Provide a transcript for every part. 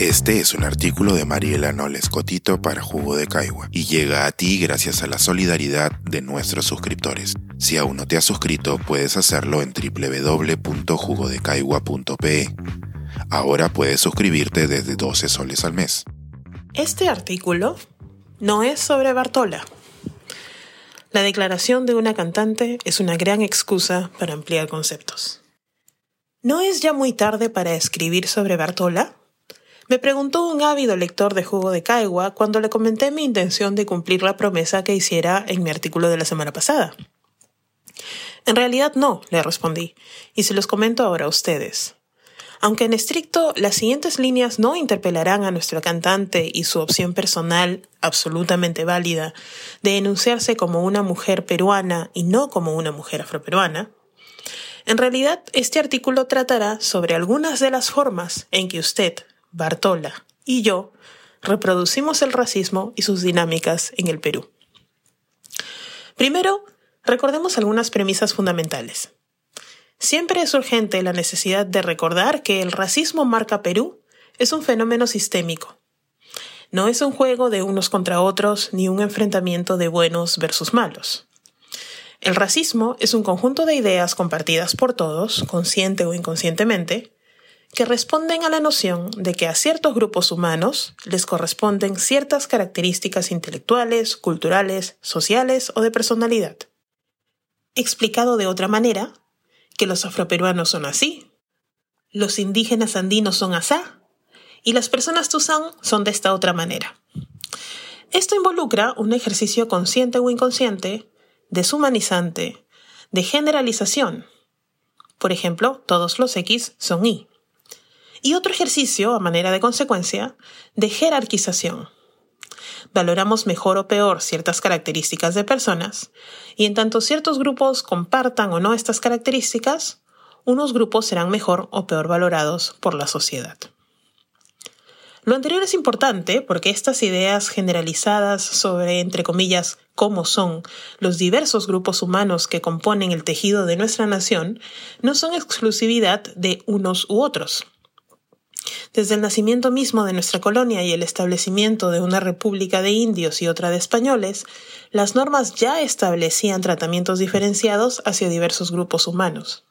Este es un artículo de Mariela Noles Cotito para Jugo de Caigua y llega a ti gracias a la solidaridad de nuestros suscriptores. Si aún no te has suscrito, puedes hacerlo en www.jugodecaigua.pe. Ahora puedes suscribirte desde 12 soles al mes. Este artículo no es sobre Bartola. La declaración de una cantante es una gran excusa para ampliar conceptos. ¿No es ya muy tarde para escribir sobre Bartola? Me preguntó un ávido lector de Jugo de Caigua cuando le comenté mi intención de cumplir la promesa que hiciera en mi artículo de la semana pasada. En realidad no, le respondí, y se los comento ahora a ustedes. Aunque en estricto las siguientes líneas no interpelarán a nuestra cantante y su opción personal, absolutamente válida, de enunciarse como una mujer peruana y no como una mujer afroperuana, en realidad este artículo tratará sobre algunas de las formas en que usted, Bartola y yo reproducimos el racismo y sus dinámicas en el Perú. Primero, recordemos algunas premisas fundamentales. Siempre es urgente la necesidad de recordar que el racismo marca Perú es un fenómeno sistémico. No es un juego de unos contra otros ni un enfrentamiento de buenos versus malos. El racismo es un conjunto de ideas compartidas por todos, consciente o inconscientemente, que responden a la noción de que a ciertos grupos humanos les corresponden ciertas características intelectuales, culturales, sociales o de personalidad. Explicado de otra manera, que los afroperuanos son así, los indígenas andinos son asá, y las personas tuzán son de esta otra manera. Esto involucra un ejercicio consciente o inconsciente, deshumanizante, de generalización. Por ejemplo, todos los X son Y y otro ejercicio, a manera de consecuencia, de jerarquización. Valoramos mejor o peor ciertas características de personas, y en tanto ciertos grupos compartan o no estas características, unos grupos serán mejor o peor valorados por la sociedad. Lo anterior es importante porque estas ideas generalizadas sobre, entre comillas, cómo son los diversos grupos humanos que componen el tejido de nuestra nación no son exclusividad de unos u otros. Desde el nacimiento mismo de nuestra colonia y el establecimiento de una república de indios y otra de españoles, las normas ya establecían tratamientos diferenciados hacia diversos grupos humanos.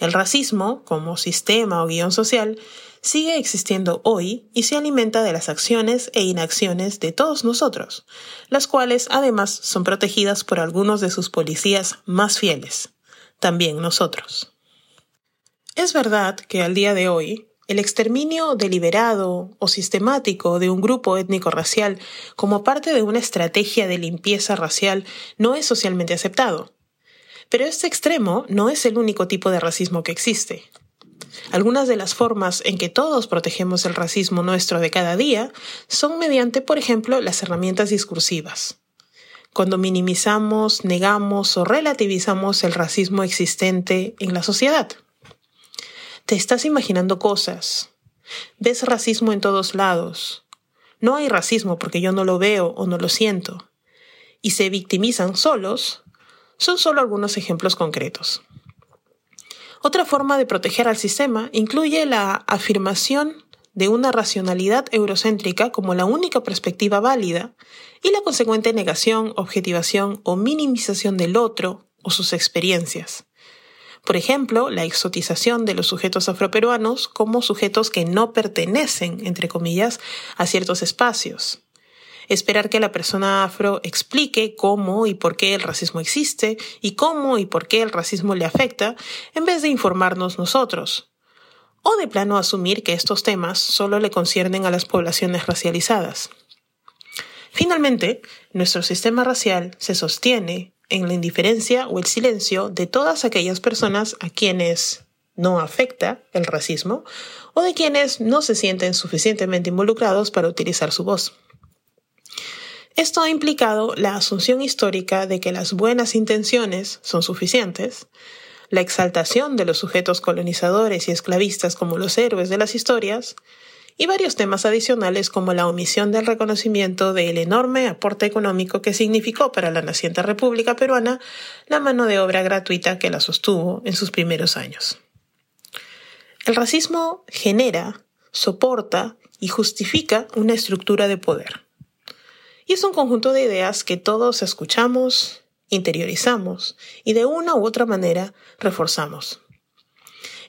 El racismo, como sistema o guion social, sigue existiendo hoy y se alimenta de las acciones e inacciones de todos nosotros, las cuales además son protegidas por algunos de sus policías más fieles, también nosotros. Es verdad que al día de hoy el exterminio deliberado o sistemático de un grupo étnico-racial como parte de una estrategia de limpieza racial no es socialmente aceptado. Pero este extremo no es el único tipo de racismo que existe. Algunas de las formas en que todos protegemos el racismo nuestro de cada día son mediante, por ejemplo, las herramientas discursivas. Cuando minimizamos, negamos o relativizamos el racismo existente en la sociedad. Te estás imaginando cosas. Ves racismo en todos lados. No hay racismo porque yo no lo veo o no lo siento. Y se victimizan solos. Son solo algunos ejemplos concretos. Otra forma de proteger al sistema incluye la afirmación de una racionalidad eurocéntrica como la única perspectiva válida y la consecuente negación, objetivación o minimización del otro o sus experiencias. Por ejemplo, la exotización de los sujetos afroperuanos como sujetos que no pertenecen, entre comillas, a ciertos espacios. Esperar que la persona afro explique cómo y por qué el racismo existe y cómo y por qué el racismo le afecta, en vez de informarnos nosotros. O de plano asumir que estos temas solo le conciernen a las poblaciones racializadas. Finalmente, nuestro sistema racial se sostiene en la indiferencia o el silencio de todas aquellas personas a quienes no afecta el racismo o de quienes no se sienten suficientemente involucrados para utilizar su voz. Esto ha implicado la asunción histórica de que las buenas intenciones son suficientes, la exaltación de los sujetos colonizadores y esclavistas como los héroes de las historias, y varios temas adicionales como la omisión del reconocimiento del enorme aporte económico que significó para la naciente República Peruana la mano de obra gratuita que la sostuvo en sus primeros años. El racismo genera, soporta y justifica una estructura de poder. Y es un conjunto de ideas que todos escuchamos, interiorizamos y de una u otra manera reforzamos.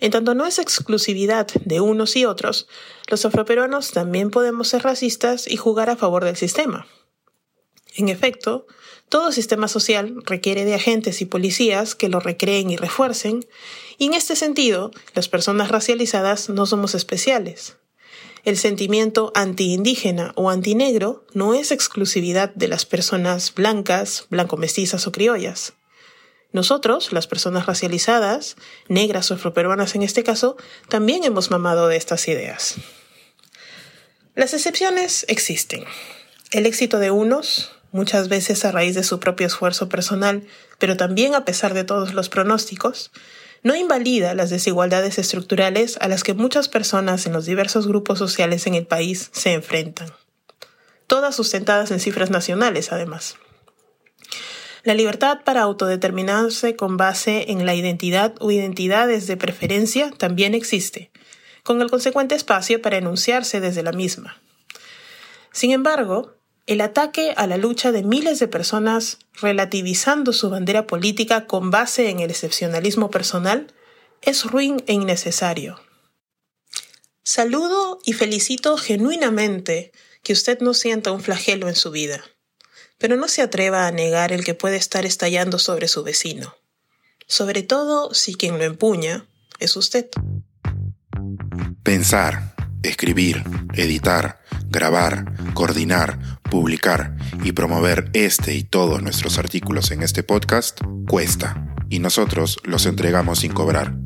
En tanto no es exclusividad de unos y otros, los afroperuanos también podemos ser racistas y jugar a favor del sistema. En efecto, todo sistema social requiere de agentes y policías que lo recreen y refuercen, y en este sentido, las personas racializadas no somos especiales. El sentimiento antiindígena o antinegro no es exclusividad de las personas blancas, blanco-mestizas o criollas. Nosotros, las personas racializadas, negras o afroperuanas en este caso, también hemos mamado de estas ideas. Las excepciones existen. El éxito de unos, muchas veces a raíz de su propio esfuerzo personal, pero también a pesar de todos los pronósticos, no invalida las desigualdades estructurales a las que muchas personas en los diversos grupos sociales en el país se enfrentan. Todas sustentadas en cifras nacionales, además. La libertad para autodeterminarse con base en la identidad o identidades de preferencia también existe, con el consecuente espacio para enunciarse desde la misma. Sin embargo, el ataque a la lucha de miles de personas relativizando su bandera política con base en el excepcionalismo personal es ruin e innecesario. Saludo y felicito genuinamente que usted no sienta un flagelo en su vida pero no se atreva a negar el que puede estar estallando sobre su vecino, sobre todo si quien lo empuña es usted. Pensar, escribir, editar, grabar, coordinar, publicar y promover este y todos nuestros artículos en este podcast cuesta, y nosotros los entregamos sin cobrar.